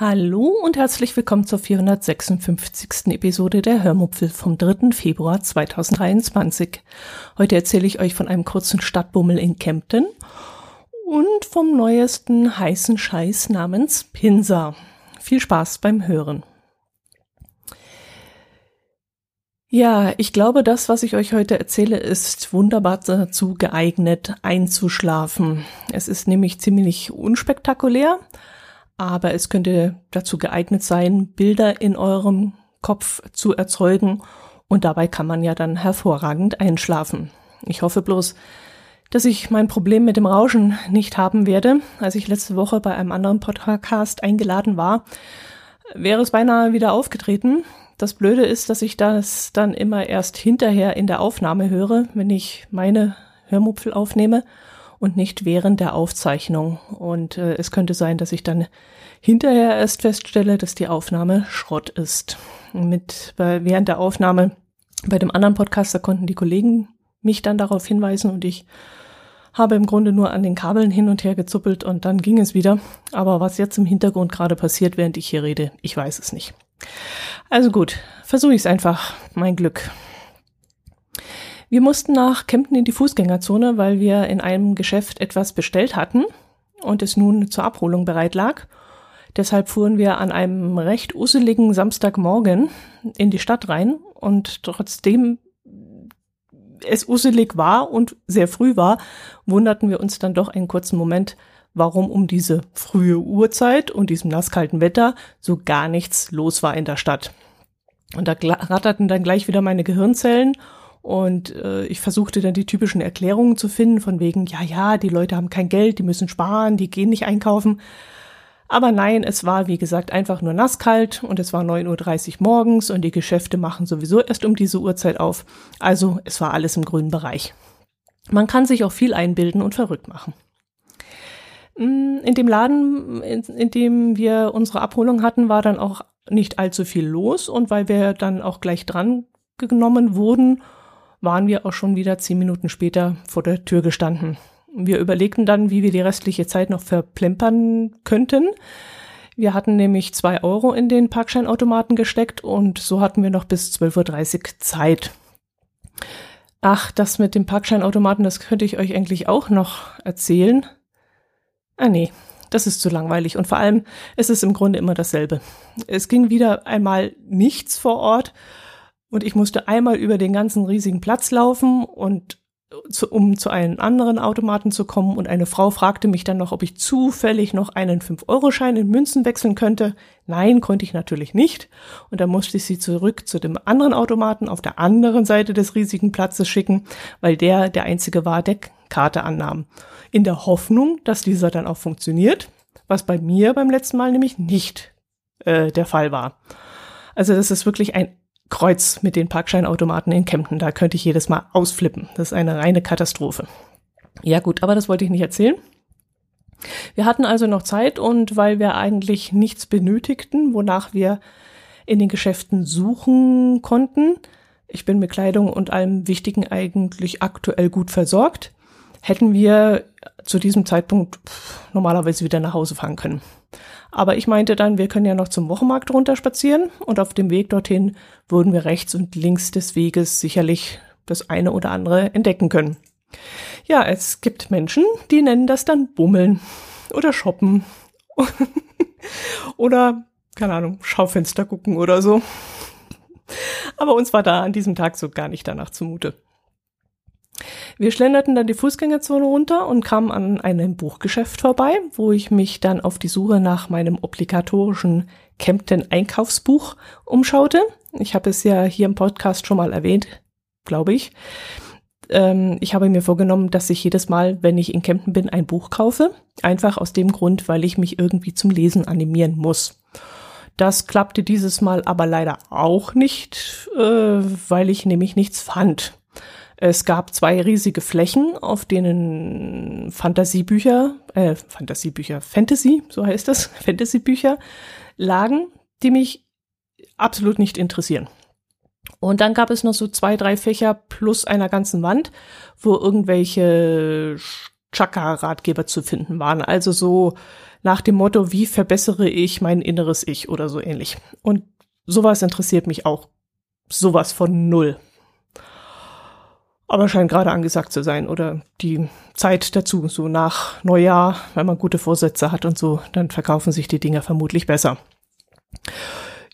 Hallo und herzlich willkommen zur 456. Episode der Hörmupfel vom 3. Februar 2023. Heute erzähle ich euch von einem kurzen Stadtbummel in Kempten und vom neuesten heißen Scheiß namens Pinsa. Viel Spaß beim Hören. Ja, ich glaube, das, was ich euch heute erzähle, ist wunderbar dazu geeignet, einzuschlafen. Es ist nämlich ziemlich unspektakulär, aber es könnte dazu geeignet sein, Bilder in eurem Kopf zu erzeugen und dabei kann man ja dann hervorragend einschlafen. Ich hoffe bloß, dass ich mein Problem mit dem Rauschen nicht haben werde. Als ich letzte Woche bei einem anderen Podcast eingeladen war, wäre es beinahe wieder aufgetreten. Das Blöde ist, dass ich das dann immer erst hinterher in der Aufnahme höre, wenn ich meine Hörmupfel aufnehme und nicht während der Aufzeichnung. Und äh, es könnte sein, dass ich dann hinterher erst feststelle, dass die Aufnahme Schrott ist. Mit bei, während der Aufnahme bei dem anderen Podcaster konnten die Kollegen mich dann darauf hinweisen und ich habe im Grunde nur an den Kabeln hin und her gezuppelt und dann ging es wieder. Aber was jetzt im Hintergrund gerade passiert, während ich hier rede, ich weiß es nicht. Also gut, versuche ich es einfach, mein Glück. Wir mussten nach Kempten in die Fußgängerzone, weil wir in einem Geschäft etwas bestellt hatten und es nun zur Abholung bereit lag. Deshalb fuhren wir an einem recht usseligen Samstagmorgen in die Stadt rein und trotzdem es usselig war und sehr früh war, wunderten wir uns dann doch einen kurzen Moment, warum um diese frühe Uhrzeit und diesem nasskalten Wetter so gar nichts los war in der Stadt. Und da ratterten dann gleich wieder meine Gehirnzellen und äh, ich versuchte dann die typischen Erklärungen zu finden, von wegen, ja, ja, die Leute haben kein Geld, die müssen sparen, die gehen nicht einkaufen. Aber nein, es war wie gesagt einfach nur nasskalt und es war 9.30 Uhr morgens und die Geschäfte machen sowieso erst um diese Uhrzeit auf. Also es war alles im grünen Bereich. Man kann sich auch viel einbilden und verrückt machen. Mm, in dem Laden, in, in dem wir unsere Abholung hatten, war dann auch nicht allzu viel los und weil wir dann auch gleich dran genommen wurden waren wir auch schon wieder zehn Minuten später vor der Tür gestanden. Wir überlegten dann, wie wir die restliche Zeit noch verplempern könnten. Wir hatten nämlich zwei Euro in den Parkscheinautomaten gesteckt und so hatten wir noch bis 12.30 Uhr Zeit. Ach, das mit dem Parkscheinautomaten, das könnte ich euch eigentlich auch noch erzählen. Ah nee, das ist zu langweilig und vor allem es ist im Grunde immer dasselbe. Es ging wieder einmal nichts vor Ort und ich musste einmal über den ganzen riesigen Platz laufen und zu, um zu einem anderen Automaten zu kommen. Und eine Frau fragte mich dann noch, ob ich zufällig noch einen 5-Euro-Schein in Münzen wechseln könnte. Nein, konnte ich natürlich nicht. Und dann musste ich sie zurück zu dem anderen Automaten auf der anderen Seite des riesigen Platzes schicken, weil der der einzige war, der Karte annahm. In der Hoffnung, dass dieser dann auch funktioniert, was bei mir beim letzten Mal nämlich nicht äh, der Fall war. Also das ist wirklich ein Kreuz mit den Parkscheinautomaten in Kempten. Da könnte ich jedes Mal ausflippen. Das ist eine reine Katastrophe. Ja gut, aber das wollte ich nicht erzählen. Wir hatten also noch Zeit und weil wir eigentlich nichts benötigten, wonach wir in den Geschäften suchen konnten, ich bin mit Kleidung und allem Wichtigen eigentlich aktuell gut versorgt, hätten wir zu diesem Zeitpunkt normalerweise wieder nach Hause fahren können. Aber ich meinte dann, wir können ja noch zum Wochenmarkt runter spazieren und auf dem Weg dorthin würden wir rechts und links des Weges sicherlich das eine oder andere entdecken können. Ja, es gibt Menschen, die nennen das dann Bummeln oder Shoppen oder, keine Ahnung, Schaufenster gucken oder so. Aber uns war da an diesem Tag so gar nicht danach zumute. Wir schlenderten dann die Fußgängerzone runter und kamen an einem Buchgeschäft vorbei, wo ich mich dann auf die Suche nach meinem obligatorischen Kempten Einkaufsbuch umschaute. Ich habe es ja hier im Podcast schon mal erwähnt, glaube ich. Ähm, ich habe mir vorgenommen, dass ich jedes Mal, wenn ich in Kempten bin, ein Buch kaufe. Einfach aus dem Grund, weil ich mich irgendwie zum Lesen animieren muss. Das klappte dieses Mal aber leider auch nicht, äh, weil ich nämlich nichts fand. Es gab zwei riesige Flächen, auf denen Fantasiebücher, äh, Fantasiebücher, Fantasy, so heißt das, Fantasybücher lagen, die mich absolut nicht interessieren. Und dann gab es noch so zwei, drei Fächer plus einer ganzen Wand, wo irgendwelche Chakra-Ratgeber zu finden waren. Also so nach dem Motto, wie verbessere ich mein inneres Ich oder so ähnlich. Und sowas interessiert mich auch sowas von null. Aber scheint gerade angesagt zu sein oder die Zeit dazu, so nach Neujahr, wenn man gute Vorsätze hat und so, dann verkaufen sich die Dinger vermutlich besser.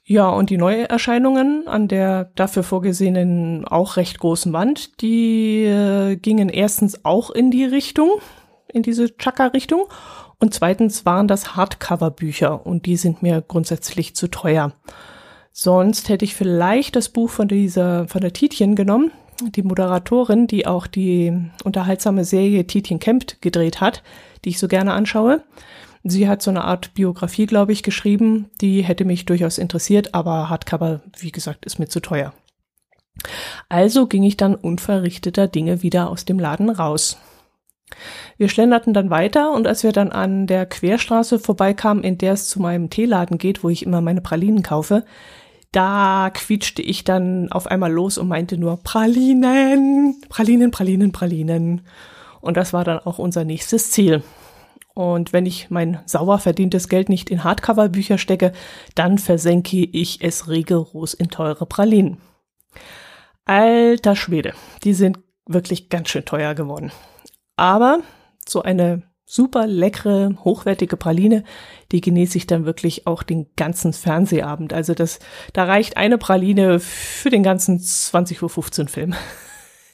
Ja, und die Neuerscheinungen an der dafür vorgesehenen auch recht großen Wand, die äh, gingen erstens auch in die Richtung, in diese Chaka-Richtung. Und zweitens waren das Hardcover-Bücher und die sind mir grundsätzlich zu teuer. Sonst hätte ich vielleicht das Buch von dieser, von der Tietjen genommen, die Moderatorin, die auch die unterhaltsame Serie Tietjen Kempt gedreht hat, die ich so gerne anschaue. Sie hat so eine Art Biografie, glaube ich, geschrieben. Die hätte mich durchaus interessiert, aber Hardcover, wie gesagt, ist mir zu teuer. Also ging ich dann unverrichteter Dinge wieder aus dem Laden raus. Wir schlenderten dann weiter und als wir dann an der Querstraße vorbeikamen, in der es zu meinem Teeladen geht, wo ich immer meine Pralinen kaufe, da quietschte ich dann auf einmal los und meinte nur Pralinen, Pralinen, Pralinen, Pralinen. Und das war dann auch unser nächstes Ziel. Und wenn ich mein sauer verdientes Geld nicht in Hardcover-Bücher stecke, dann versenke ich es rigoros in teure Pralinen. Alter Schwede, die sind wirklich ganz schön teuer geworden. Aber so eine super leckere, hochwertige Praline, die genieße ich dann wirklich auch den ganzen Fernsehabend. Also das, da reicht eine Praline für den ganzen 20.15 Uhr Film.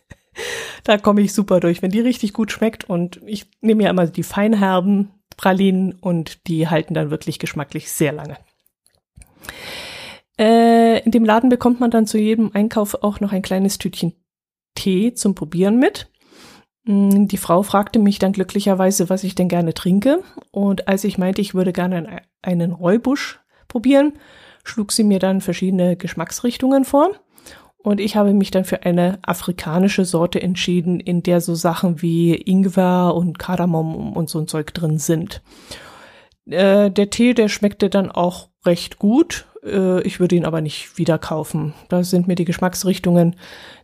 da komme ich super durch, wenn die richtig gut schmeckt. Und ich nehme ja immer die feinherben Pralinen und die halten dann wirklich geschmacklich sehr lange. Äh, in dem Laden bekommt man dann zu jedem Einkauf auch noch ein kleines Tütchen Tee zum Probieren mit. Mm, die Frau fragte mich dann glücklicherweise, was ich denn gerne trinke. Und als ich meinte, ich würde gerne einen Räubusch probieren, schlug sie mir dann verschiedene Geschmacksrichtungen vor. Und ich habe mich dann für eine afrikanische Sorte entschieden, in der so Sachen wie Ingwer und Kardamom und so ein Zeug drin sind. Äh, der Tee, der schmeckte dann auch recht gut. Äh, ich würde ihn aber nicht wieder kaufen. Da sind mir die Geschmacksrichtungen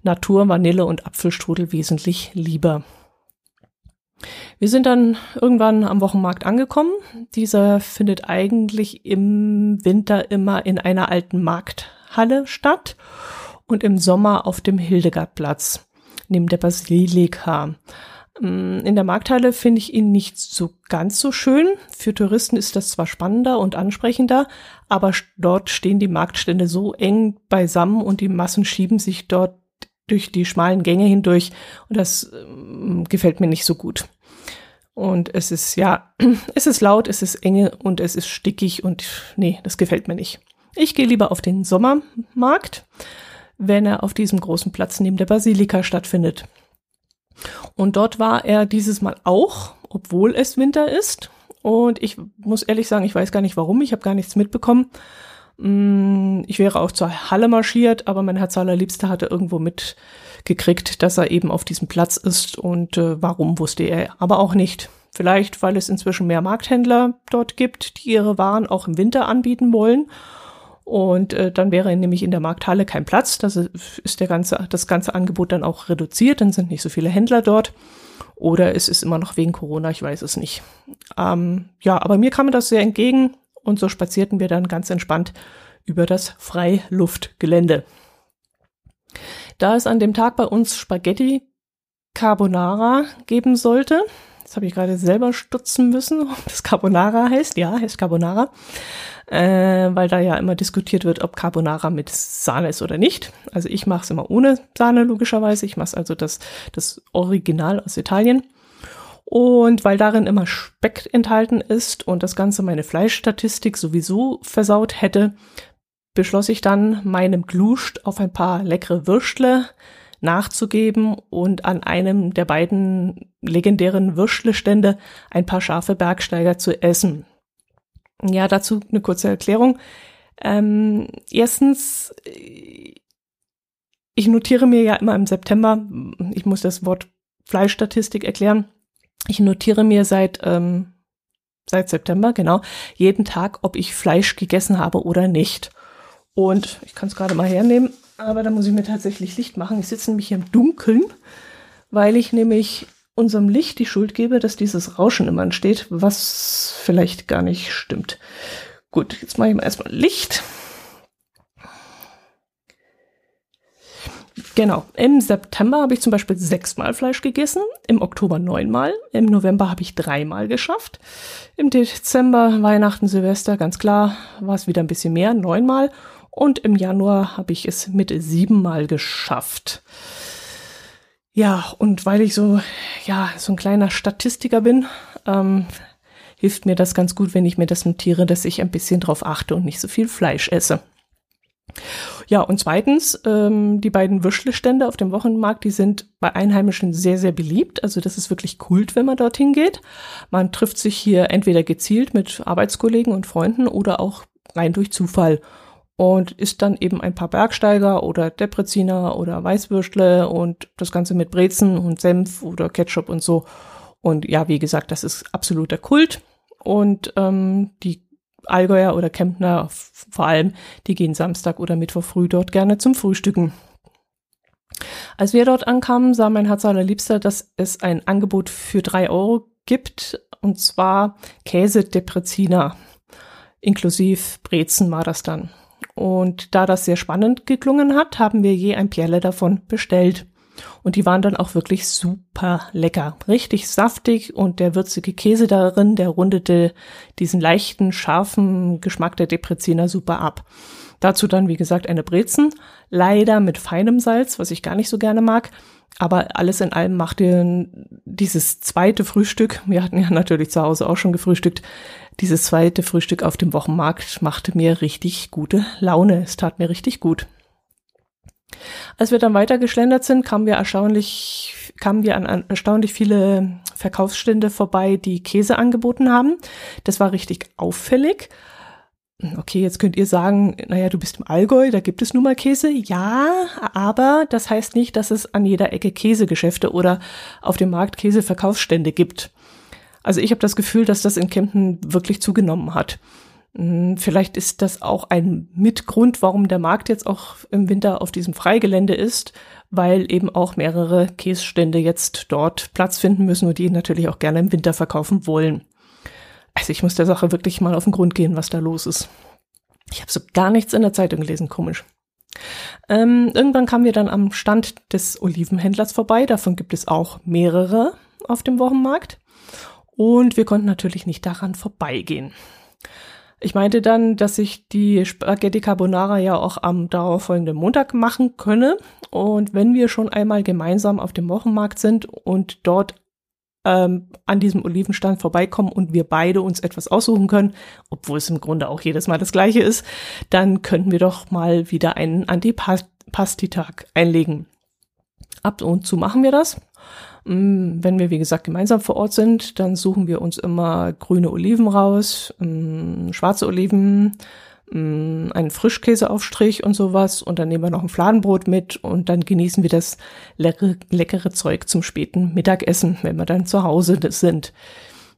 Natur, Vanille und Apfelstrudel wesentlich lieber. Wir sind dann irgendwann am Wochenmarkt angekommen. Dieser findet eigentlich im Winter immer in einer alten Markthalle statt und im Sommer auf dem Hildegardplatz neben der Basilika. Mm, in der Markthalle finde ich ihn nicht so ganz so schön. Für Touristen ist das zwar spannender und ansprechender, aber dort stehen die Marktstände so eng beisammen und die Massen schieben sich dort durch die schmalen Gänge hindurch und das äh, gefällt mir nicht so gut. Und es ist, ja, es ist laut, es ist enge und es ist stickig und nee, das gefällt mir nicht. Ich gehe lieber auf den Sommermarkt wenn er auf diesem großen Platz neben der Basilika stattfindet. Und dort war er dieses Mal auch, obwohl es Winter ist. Und ich muss ehrlich sagen, ich weiß gar nicht warum, ich habe gar nichts mitbekommen. Mm, ich wäre auch zur Halle marschiert, aber mein Herz allerliebster hatte irgendwo mitgekriegt, dass er eben auf diesem Platz ist und äh, warum wusste er aber auch nicht. Vielleicht, weil es inzwischen mehr Markthändler dort gibt, die ihre Waren auch im Winter anbieten wollen und äh, dann wäre nämlich in der Markthalle kein Platz. Das ist der ganze, das ganze Angebot dann auch reduziert. Dann sind nicht so viele Händler dort. Oder es ist immer noch wegen Corona, ich weiß es nicht. Ähm, ja, aber mir kam das sehr entgegen und so spazierten wir dann ganz entspannt über das Freiluftgelände. Da es an dem Tag bei uns Spaghetti Carbonara geben sollte, das habe ich gerade selber stutzen müssen, ob das Carbonara heißt. Ja, heißt Carbonara äh, weil da ja immer diskutiert wird, ob Carbonara mit Sahne ist oder nicht. Also ich mache es immer ohne Sahne logischerweise. Ich mache also das, das Original aus Italien. Und weil darin immer Speck enthalten ist und das Ganze meine Fleischstatistik sowieso versaut hätte, beschloss ich dann, meinem Gluscht auf ein paar leckere Würstle nachzugeben und an einem der beiden legendären Würstlestände ein paar scharfe Bergsteiger zu essen. Ja, dazu eine kurze Erklärung. Ähm, erstens, ich notiere mir ja immer im September, ich muss das Wort Fleischstatistik erklären, ich notiere mir seit, ähm, seit September, genau, jeden Tag, ob ich Fleisch gegessen habe oder nicht. Und ich kann es gerade mal hernehmen, aber da muss ich mir tatsächlich Licht machen. Ich sitze nämlich hier im Dunkeln, weil ich nämlich unserem Licht die Schuld gebe, dass dieses Rauschen immer entsteht, was vielleicht gar nicht stimmt. Gut, jetzt mache ich mal erstmal Licht. Genau. Im September habe ich zum Beispiel sechsmal Fleisch gegessen, im Oktober neunmal, im November habe ich dreimal geschafft, im Dezember, Weihnachten, Silvester, ganz klar, war es wieder ein bisschen mehr, neunmal und im Januar habe ich es mit siebenmal geschafft. Ja, und weil ich so, ja, so ein kleiner Statistiker bin, ähm, hilft mir das ganz gut, wenn ich mir das notiere, dass ich ein bisschen drauf achte und nicht so viel Fleisch esse. Ja, und zweitens, ähm, die beiden Würstelstände auf dem Wochenmarkt, die sind bei Einheimischen sehr, sehr beliebt. Also das ist wirklich Kult, wenn man dorthin geht. Man trifft sich hier entweder gezielt mit Arbeitskollegen und Freunden oder auch rein durch Zufall und isst dann eben ein paar Bergsteiger oder Depreziner oder Weißwürstle und das Ganze mit Brezen und Senf oder Ketchup und so. Und ja, wie gesagt, das ist absoluter Kult. Und ähm, die Allgäuer oder Kempner vor allem, die gehen Samstag oder Mittwoch früh dort gerne zum Frühstücken. Als wir dort ankamen, sah mein Herz allerliebster, dass es ein Angebot für drei Euro gibt, und zwar Käse Depreziner. Inklusive Brezen war das dann. Und da das sehr spannend geklungen hat, haben wir je ein Perle davon bestellt. Und die waren dann auch wirklich super lecker. Richtig saftig und der würzige Käse darin, der rundete diesen leichten, scharfen Geschmack der Depreziner super ab. Dazu dann, wie gesagt, eine Brezen. Leider mit feinem Salz, was ich gar nicht so gerne mag. Aber alles in allem machte dieses zweite Frühstück, wir hatten ja natürlich zu Hause auch schon gefrühstückt, dieses zweite Frühstück auf dem Wochenmarkt machte mir richtig gute Laune. Es tat mir richtig gut. Als wir dann weiter geschlendert sind, kamen wir erstaunlich, kamen wir an erstaunlich viele Verkaufsstände vorbei, die Käse angeboten haben. Das war richtig auffällig. Okay, jetzt könnt ihr sagen, naja, du bist im Allgäu, da gibt es nun mal Käse. Ja, aber das heißt nicht, dass es an jeder Ecke Käsegeschäfte oder auf dem Markt Käseverkaufsstände gibt. Also ich habe das Gefühl, dass das in Kempten wirklich zugenommen hat. Hm, vielleicht ist das auch ein Mitgrund, warum der Markt jetzt auch im Winter auf diesem Freigelände ist, weil eben auch mehrere Käsestände jetzt dort Platz finden müssen und die natürlich auch gerne im Winter verkaufen wollen. Also ich muss der Sache wirklich mal auf den Grund gehen, was da los ist. Ich habe so gar nichts in der Zeitung gelesen, komisch. Ähm, irgendwann kamen wir dann am Stand des Olivenhändlers vorbei. Davon gibt es auch mehrere auf dem Wochenmarkt. Und wir konnten natürlich nicht daran vorbeigehen. Ich meinte dann, dass ich die Spaghetti Carbonara ja auch am darauffolgenden Montag machen könne. Und wenn wir schon einmal gemeinsam auf dem Wochenmarkt sind und dort ähm, an diesem Olivenstand vorbeikommen und wir beide uns etwas aussuchen können, obwohl es im Grunde auch jedes Mal das gleiche ist, dann könnten wir doch mal wieder einen Antipasti-Tag einlegen. Ab und zu machen wir das. Mm, wenn wir, wie gesagt, gemeinsam vor Ort sind, dann suchen wir uns immer grüne Oliven raus, mm, schwarze Oliven, mm, einen Frischkäseaufstrich und sowas und dann nehmen wir noch ein Fladenbrot mit und dann genießen wir das leckere, leckere Zeug zum späten Mittagessen, wenn wir dann zu Hause sind.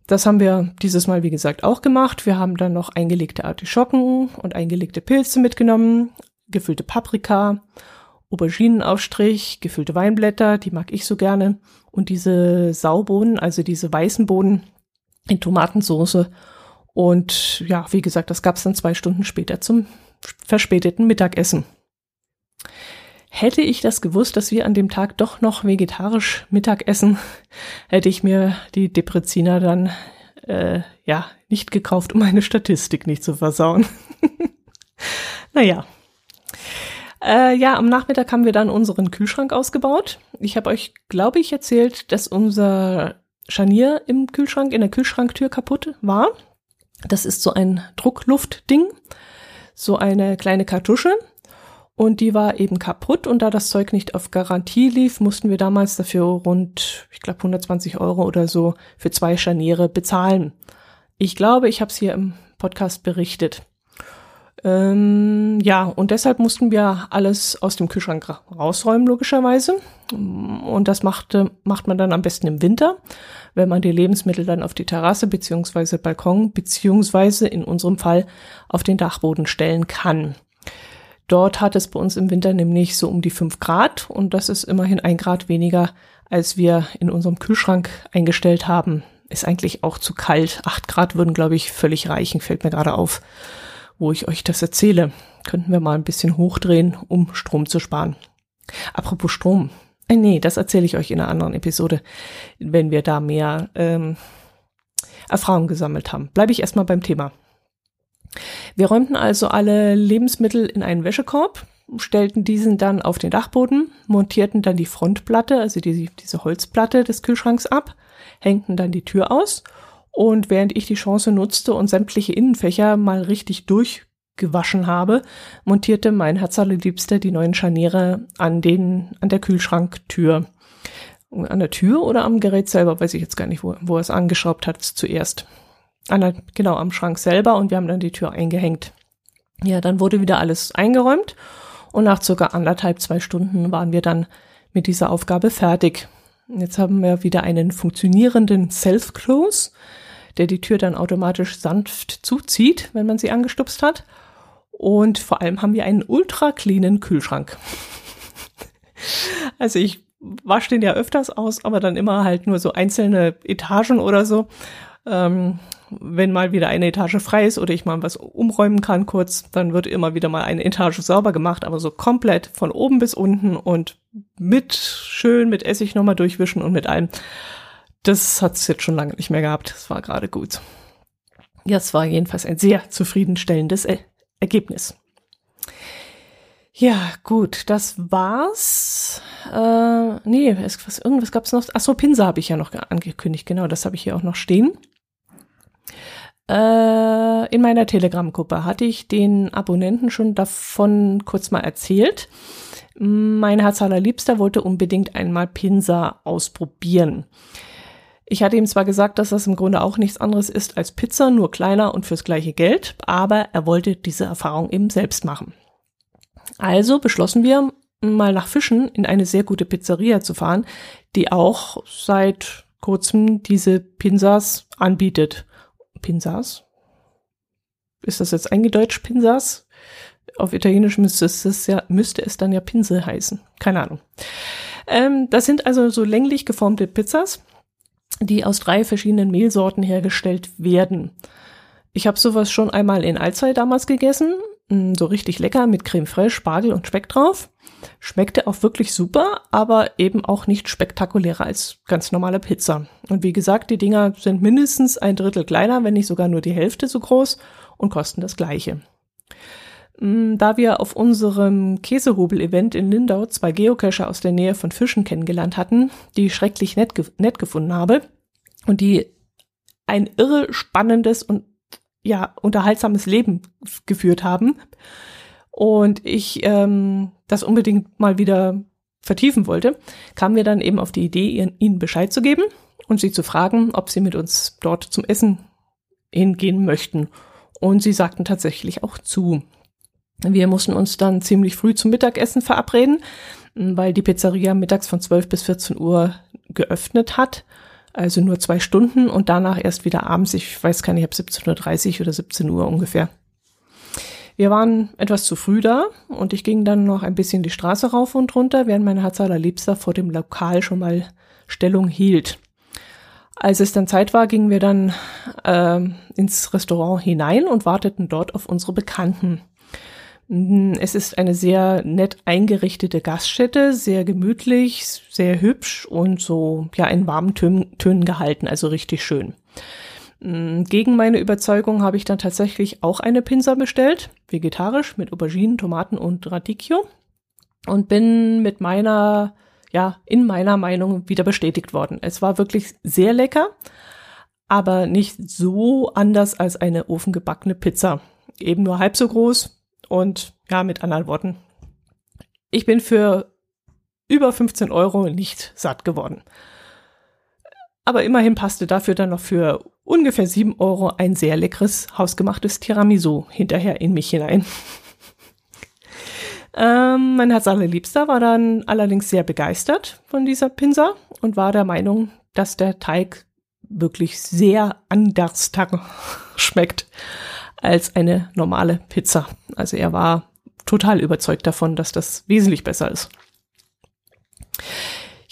Das haben wir dieses Mal, wie gesagt, auch gemacht. Wir haben dann noch eingelegte Artischocken und eingelegte Pilze mitgenommen, gefüllte Paprika Auberginenaufstrich, gefüllte Weinblätter, die mag ich so gerne. Und diese Saubohnen, also diese weißen Bohnen in Tomatensoße. Und ja, wie gesagt, das gab's dann zwei Stunden später zum verspäteten Mittagessen. Hätte ich das gewusst, dass wir an dem Tag doch noch vegetarisch Mittag essen, hätte ich mir die Depreziner dann äh, ja nicht gekauft, um meine Statistik nicht zu versauen. naja, äh, ja, am Nachmittag haben wir dann unseren Kühlschrank ausgebaut. Ich habe euch, glaube ich, erzählt, dass unser Scharnier im Kühlschrank, in der Kühlschranktür kaputt war. Das ist so ein Druckluftding, so eine kleine Kartusche. Und die war eben kaputt und da das Zeug nicht auf Garantie lief, mussten wir damals dafür rund, ich glaube, 120 Euro oder so für zwei Scharniere bezahlen. Ich glaube, ich habe es hier im Podcast berichtet. Ähm, ja, und deshalb mussten wir alles aus dem Kühlschrank rausräumen, logischerweise. Und das machte, macht man dann am besten im Winter, wenn man die Lebensmittel dann auf die Terrasse beziehungsweise Balkon beziehungsweise in unserem Fall auf den Dachboden stellen kann. Dort hat es bei uns im Winter nämlich so um die fünf Grad und das ist immerhin ein Grad weniger, als wir in unserem Kühlschrank eingestellt haben. Ist eigentlich auch zu kalt. Acht Grad würden, glaube ich, völlig reichen, fällt mir gerade auf wo ich euch das erzähle. Könnten wir mal ein bisschen hochdrehen, um Strom zu sparen. Apropos Strom. Äh, nee, das erzähle ich euch in einer anderen Episode, wenn wir da mehr ähm, Erfahrung gesammelt haben. Bleibe ich erstmal beim Thema. Wir räumten also alle Lebensmittel in einen Wäschekorb, stellten diesen dann auf den Dachboden, montierten dann die Frontplatte, also die, diese Holzplatte des Kühlschranks ab, hängten dann die Tür aus und während ich die Chance nutzte und sämtliche Innenfächer mal richtig durchgewaschen habe, montierte mein Herzallerliebster die neuen Scharniere an den, an der Kühlschranktür. An der Tür oder am Gerät selber, weiß ich jetzt gar nicht, wo, wo er es angeschraubt hat zuerst. An der, genau, am Schrank selber und wir haben dann die Tür eingehängt. Ja, dann wurde wieder alles eingeräumt und nach circa anderthalb, zwei Stunden waren wir dann mit dieser Aufgabe fertig. Jetzt haben wir wieder einen funktionierenden Self-Close, der die Tür dann automatisch sanft zuzieht, wenn man sie angestupst hat. Und vor allem haben wir einen ultra cleanen Kühlschrank. also ich wasche den ja öfters aus, aber dann immer halt nur so einzelne Etagen oder so. Ähm, wenn mal wieder eine Etage frei ist oder ich mal was umräumen kann kurz, dann wird immer wieder mal eine Etage sauber gemacht, aber so komplett von oben bis unten und mit schön mit Essig nochmal durchwischen und mit allem. Das hat es jetzt schon lange nicht mehr gehabt. Das war gerade gut. Ja, es war jedenfalls ein sehr zufriedenstellendes er Ergebnis. Ja, gut, das war's. Äh, nee, es, was, irgendwas gab's noch. Ach so, Pinsa habe ich ja noch angekündigt. Genau, das habe ich hier auch noch stehen. Äh, in meiner Telegram-Gruppe hatte ich den Abonnenten schon davon kurz mal erzählt. Mein Herz allerliebster wollte unbedingt einmal Pinsa ausprobieren. Ich hatte ihm zwar gesagt, dass das im Grunde auch nichts anderes ist als Pizza, nur kleiner und fürs gleiche Geld, aber er wollte diese Erfahrung eben selbst machen. Also beschlossen wir, mal nach Fischen in eine sehr gute Pizzeria zu fahren, die auch seit kurzem diese Pinsas anbietet. Pinsas? Ist das jetzt eingedeutscht Pinsas? Auf Italienisch müsste es, ja, müsste es dann ja Pinsel heißen. Keine Ahnung. Ähm, das sind also so länglich geformte Pizzas, die aus drei verschiedenen Mehlsorten hergestellt werden. Ich habe sowas schon einmal in Alzey damals gegessen. Mm, so richtig lecker mit Creme fraiche, Spargel und Speck drauf. Schmeckte auch wirklich super, aber eben auch nicht spektakulärer als ganz normale Pizza. Und wie gesagt, die Dinger sind mindestens ein Drittel kleiner, wenn nicht sogar nur die Hälfte so groß und kosten das gleiche. Mm, da wir auf unserem Käsehobel-Event in Lindau zwei Geocacher aus der Nähe von Fischen kennengelernt hatten, die ich schrecklich nett, ge nett gefunden habe und die ein irre spannendes und ja unterhaltsames Leben geführt haben, und ich ähm, das unbedingt mal wieder vertiefen wollte, kamen wir dann eben auf die Idee, ihnen Bescheid zu geben und sie zu fragen, ob sie mit uns dort zum Essen hingehen möchten. Und sie sagten tatsächlich auch zu. Wir mussten uns dann ziemlich früh zum Mittagessen verabreden, weil die Pizzeria mittags von 12 bis 14 Uhr geöffnet hat. Also nur zwei Stunden und danach erst wieder abends, ich weiß gar nicht, ab 17.30 Uhr oder 17 Uhr ungefähr. Wir waren etwas zu früh da und ich ging dann noch ein bisschen die Straße rauf und runter, während mein Herz allerliebster vor dem Lokal schon mal Stellung hielt. Als es dann Zeit war, gingen wir dann äh, ins Restaurant hinein und warteten dort auf unsere Bekannten. Mm, es ist eine sehr nett eingerichtete Gaststätte, sehr gemütlich, sehr hübsch und so ja in warmen Tönen gehalten, also richtig schön. Mm, gegen meine Überzeugung habe ich dann tatsächlich auch eine Pinsa bestellt, vegetarisch mit Auberginen, Tomaten und Radicchio und bin mit meiner, ja, in meiner Meinung wieder bestätigt worden. Es war wirklich sehr lecker, aber nicht so anders als eine ofengebackene Pizza. Eben nur halb so groß und ja, mit anderen Worten. Ich bin für über 15 Euro nicht satt geworden. Aber immerhin passte dafür dann noch für ungefähr sieben Euro ein sehr leckeres hausgemachtes Tiramisu hinterher in mich hinein. ähm, mein Herz allerliebster war dann allerdings sehr begeistert von dieser Pinsa und war der Meinung, dass der Teig wirklich sehr anders schmeckt als eine normale Pizza. Also er war total überzeugt davon, dass das wesentlich besser ist.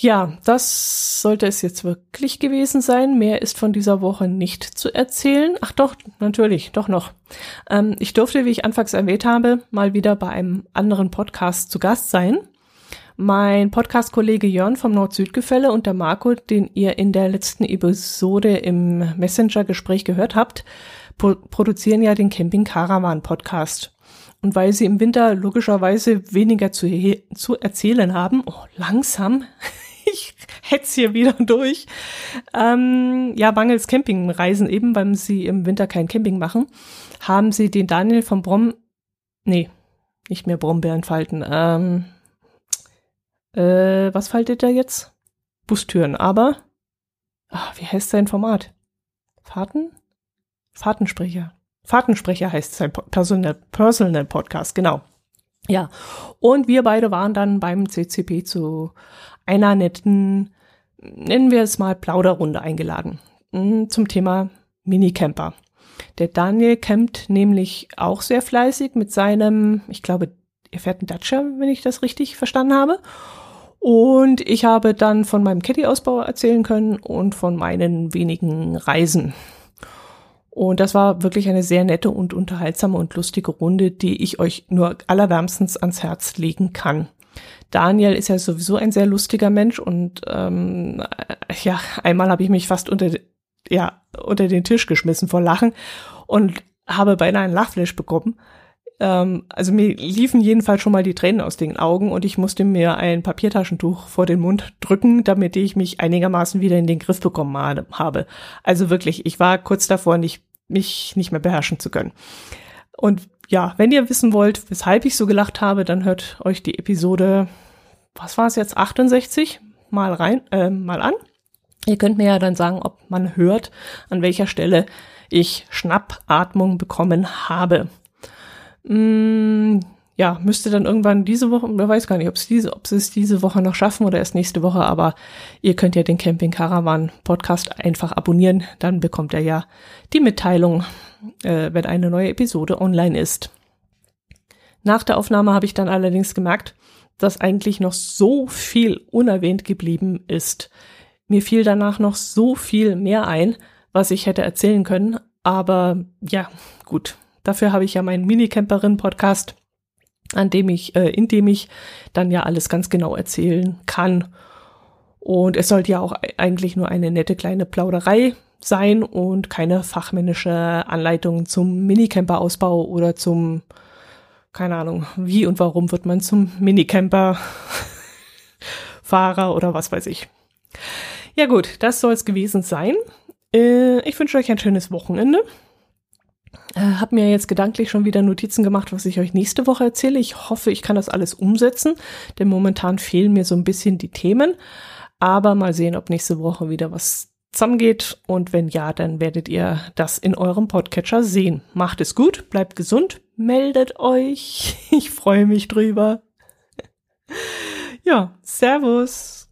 Ja, das sollte es jetzt wirklich gewesen sein. Mehr ist von dieser Woche nicht zu erzählen. Ach doch, natürlich, doch noch. Ähm, ich durfte, wie ich anfangs erwähnt habe, mal wieder bei einem anderen Podcast zu Gast sein. Mein Podcast-Kollege Jörn vom Nord-Süd-Gefälle und der Marco, den ihr in der letzten Episode im Messenger-Gespräch gehört habt, pro produzieren ja den Camping Caravan Podcast. Und weil sie im Winter logischerweise weniger zu, zu erzählen haben, oh, langsam, ich hetz hier wieder durch. Ähm, ja, mangels Campingreisen eben, weil sie im Winter kein Camping machen, haben sie den Daniel von Brom, nee, nicht mehr Brombeeren falten, ähm, äh, was faltet er jetzt? Bustüren, aber, ach, wie heißt sein Format? Fahrten? Fahrtensprecher. Fahrtensprecher heißt sein Personal, Personal Podcast, genau. Ja, und wir beide waren dann beim CCP zu einer netten, nennen wir es mal, Plauderrunde eingeladen hm, zum Thema Minicamper. Der Daniel campt nämlich auch sehr fleißig mit seinem, ich glaube, er fährt einen Dacia, wenn ich das richtig verstanden habe. Und ich habe dann von meinem Caddy-Ausbau erzählen können und von meinen wenigen Reisen. Und das war wirklich eine sehr nette und unterhaltsame und lustige Runde, die ich euch nur allerwärmstens ans Herz legen kann. Daniel ist ja sowieso ein sehr lustiger Mensch und ähm, ja, einmal habe ich mich fast unter, ja, unter den Tisch geschmissen vor Lachen und habe beinahe einen Lachflash bekommen. Ähm, also mir liefen jedenfalls schon mal die Tränen aus den Augen und ich musste mir ein Papiertaschentuch vor den Mund drücken, damit ich mich einigermaßen wieder in den Griff bekommen habe. Also wirklich, ich war kurz davor, nicht, mich nicht mehr beherrschen zu können. Und ja, wenn ihr wissen wollt, weshalb ich so gelacht habe, dann hört euch die Episode, was war es jetzt, 68 mal rein, äh, mal an. Ihr könnt mir ja dann sagen, ob man hört, an welcher Stelle ich Schnappatmung bekommen habe. Mm, ja, müsste dann irgendwann diese Woche, wer weiß gar nicht, ob es diese, ob sie es diese Woche noch schaffen oder erst nächste Woche, aber ihr könnt ja den Camping Caravan Podcast einfach abonnieren, dann bekommt er ja die Mitteilung, äh, wenn eine neue Episode online ist. Nach der Aufnahme habe ich dann allerdings gemerkt, dass eigentlich noch so viel unerwähnt geblieben ist. Mir fiel danach noch so viel mehr ein, was ich hätte erzählen können, aber ja, gut. Dafür habe ich ja meinen Minicamperin-Podcast, an dem ich, äh, in dem ich dann ja alles ganz genau erzählen kann. Und es sollte ja auch eigentlich nur eine nette kleine Plauderei sein und keine fachmännische Anleitung zum Minicamper-Ausbau oder zum, keine Ahnung, wie und warum wird man zum Minicamper-Fahrer oder was weiß ich. Ja gut, das soll es gewesen sein. Äh, ich wünsche euch ein schönes Wochenende. Äh, habe mir jetzt gedanklich schon wieder Notizen gemacht, was ich euch nächste Woche erzähle. Ich hoffe, ich kann das alles umsetzen, denn momentan fehlen mir so ein bisschen die Themen. Aber mal sehen, ob nächste Woche wieder was zusammengeht. Und wenn ja, dann werdet ihr das in eurem Podcatcher sehen. Macht es gut, bleibt gesund, meldet euch. Ich freue mich drüber. Ja, Servus.